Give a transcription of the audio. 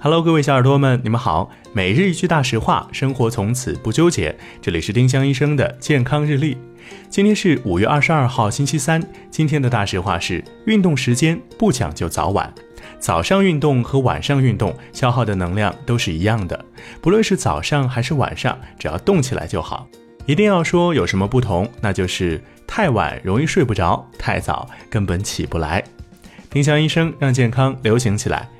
Hello，各位小耳朵们，你们好。每日一句大实话，生活从此不纠结。这里是丁香医生的健康日历。今天是五月二十二号，星期三。今天的大实话是：运动时间不讲究早晚，早上运动和晚上运动消耗的能量都是一样的。不论是早上还是晚上，只要动起来就好。一定要说有什么不同，那就是太晚容易睡不着，太早根本起不来。丁香医生让健康流行起来。